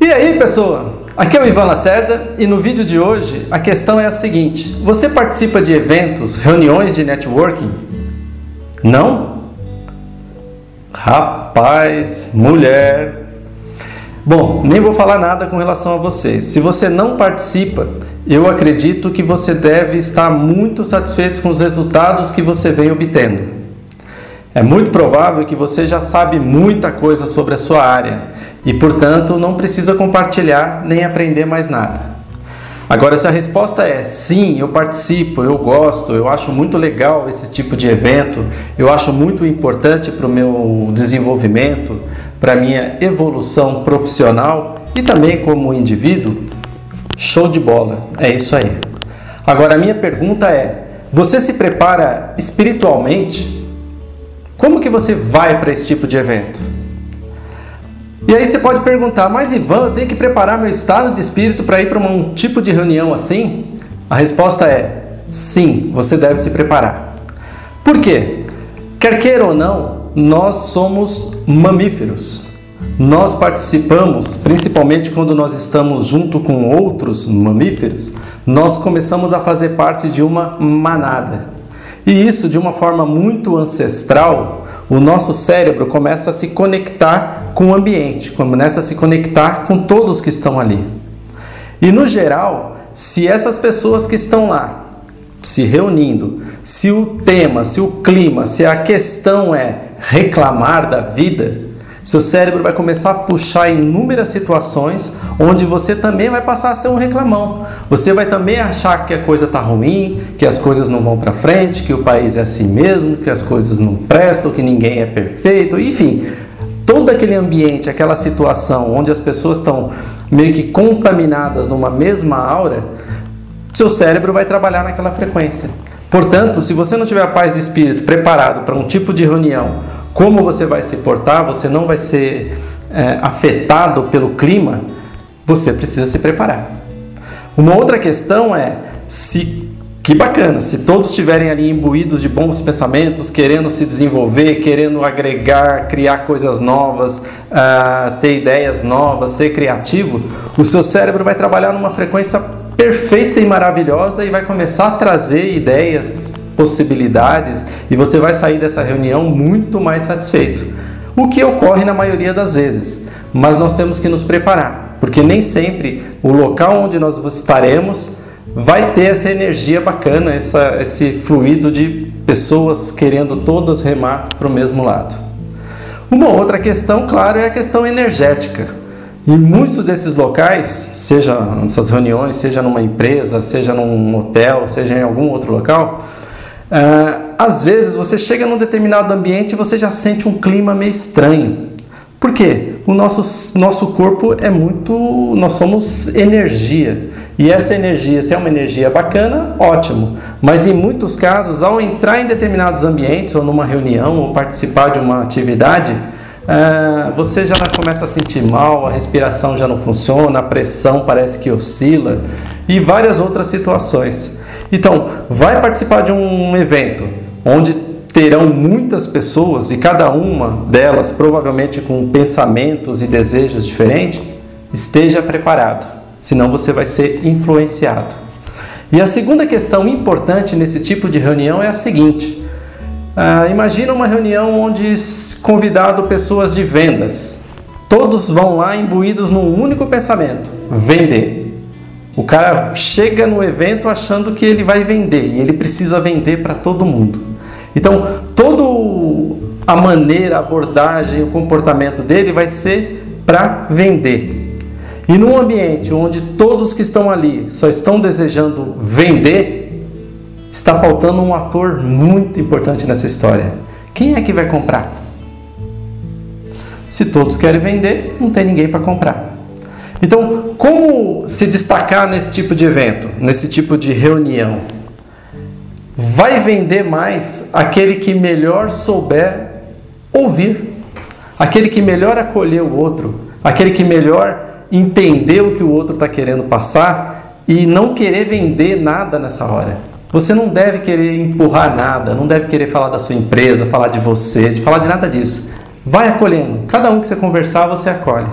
E aí, pessoa? Aqui é o Ivan Lacerda e no vídeo de hoje a questão é a seguinte: você participa de eventos, reuniões de networking? Não? Rapaz, mulher. Bom, nem vou falar nada com relação a você. Se você não participa, eu acredito que você deve estar muito satisfeito com os resultados que você vem obtendo. É muito provável que você já sabe muita coisa sobre a sua área e, portanto, não precisa compartilhar nem aprender mais nada. Agora, se a resposta é sim, eu participo, eu gosto, eu acho muito legal esse tipo de evento, eu acho muito importante para o meu desenvolvimento, para a minha evolução profissional e também como indivíduo, show de bola, é isso aí. Agora, a minha pergunta é: você se prepara espiritualmente? Como que você vai para esse tipo de evento? E aí você pode perguntar, mas Ivan, eu tenho que preparar meu estado de espírito para ir para um tipo de reunião assim? A resposta é sim, você deve se preparar. Por quê? Quer queira ou não, nós somos mamíferos. Nós participamos, principalmente quando nós estamos junto com outros mamíferos, nós começamos a fazer parte de uma manada. E isso de uma forma muito ancestral, o nosso cérebro começa a se conectar com o ambiente, começa a se conectar com todos que estão ali. E no geral, se essas pessoas que estão lá se reunindo, se o tema, se o clima, se a questão é reclamar da vida, seu cérebro vai começar a puxar inúmeras situações onde você também vai passar a ser um reclamão. Você vai também achar que a coisa está ruim, que as coisas não vão para frente, que o país é assim mesmo, que as coisas não prestam, que ninguém é perfeito, enfim. Todo aquele ambiente, aquela situação onde as pessoas estão meio que contaminadas numa mesma aura, seu cérebro vai trabalhar naquela frequência. Portanto, se você não tiver a paz de espírito preparado para um tipo de reunião como você vai se portar, você não vai ser é, afetado pelo clima, você precisa se preparar. Uma outra questão é se que bacana, se todos estiverem ali imbuídos de bons pensamentos, querendo se desenvolver, querendo agregar, criar coisas novas, uh, ter ideias novas, ser criativo, o seu cérebro vai trabalhar numa frequência perfeita e maravilhosa e vai começar a trazer ideias, possibilidades e você vai sair dessa reunião muito mais satisfeito. O que ocorre na maioria das vezes, mas nós temos que nos preparar, porque nem sempre o local onde nós estaremos vai ter essa energia bacana, essa, esse fluido de pessoas querendo todas remar para o mesmo lado. Uma outra questão, claro, é a questão energética. Em muitos desses locais, seja nessas reuniões, seja numa empresa, seja num hotel, seja em algum outro local, Uh, às vezes você chega num determinado ambiente e você já sente um clima meio estranho. Por quê? O nosso, nosso corpo é muito. Nós somos energia. E essa energia, se é uma energia bacana, ótimo. Mas em muitos casos, ao entrar em determinados ambientes, ou numa reunião, ou participar de uma atividade, uh, você já começa a sentir mal, a respiração já não funciona, a pressão parece que oscila e várias outras situações. Então, vai participar de um evento onde terão muitas pessoas e cada uma delas provavelmente com pensamentos e desejos diferentes, esteja preparado, senão você vai ser influenciado. E a segunda questão importante nesse tipo de reunião é a seguinte: ah, imagina uma reunião onde convidado pessoas de vendas, todos vão lá imbuídos num único pensamento: vender. O cara chega no evento achando que ele vai vender e ele precisa vender para todo mundo. Então, toda a maneira, a abordagem, o comportamento dele vai ser para vender. E num ambiente onde todos que estão ali só estão desejando vender, está faltando um ator muito importante nessa história. Quem é que vai comprar? Se todos querem vender, não tem ninguém para comprar. Então, como se destacar nesse tipo de evento, nesse tipo de reunião? Vai vender mais aquele que melhor souber ouvir, aquele que melhor acolher o outro, aquele que melhor entender o que o outro está querendo passar e não querer vender nada nessa hora. Você não deve querer empurrar nada, não deve querer falar da sua empresa, falar de você, de falar de nada disso. Vai acolhendo. Cada um que você conversar, você acolhe.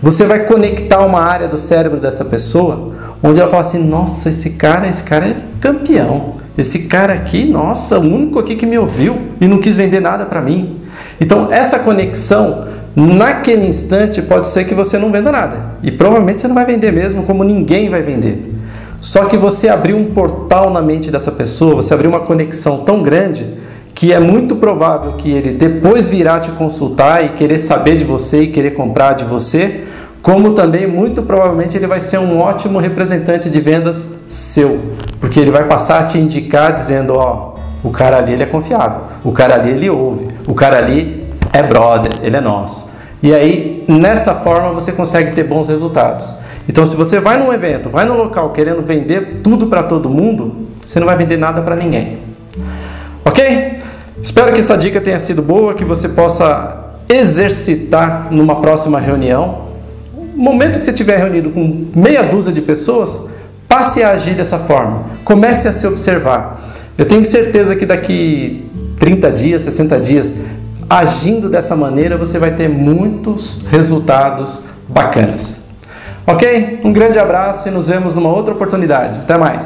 Você vai conectar uma área do cérebro dessa pessoa onde ela fala assim: "Nossa, esse cara, esse cara é campeão. Esse cara aqui, nossa, o único aqui que me ouviu e não quis vender nada para mim". Então, essa conexão naquele instante pode ser que você não venda nada. E provavelmente você não vai vender mesmo, como ninguém vai vender. Só que você abriu um portal na mente dessa pessoa, você abriu uma conexão tão grande que é muito provável que ele depois virá te consultar e querer saber de você e querer comprar de você, como também muito provavelmente ele vai ser um ótimo representante de vendas seu, porque ele vai passar a te indicar dizendo, ó, o cara ali ele é confiável, o cara ali ele ouve, o cara ali é brother, ele é nosso. E aí, nessa forma, você consegue ter bons resultados. Então, se você vai num evento, vai num local querendo vender tudo para todo mundo, você não vai vender nada para ninguém. Ok? Espero que essa dica tenha sido boa, que você possa exercitar numa próxima reunião. No momento que você estiver reunido com meia dúzia de pessoas, passe a agir dessa forma. Comece a se observar. Eu tenho certeza que daqui 30 dias, 60 dias, agindo dessa maneira, você vai ter muitos resultados bacanas. Ok? Um grande abraço e nos vemos numa outra oportunidade. Até mais!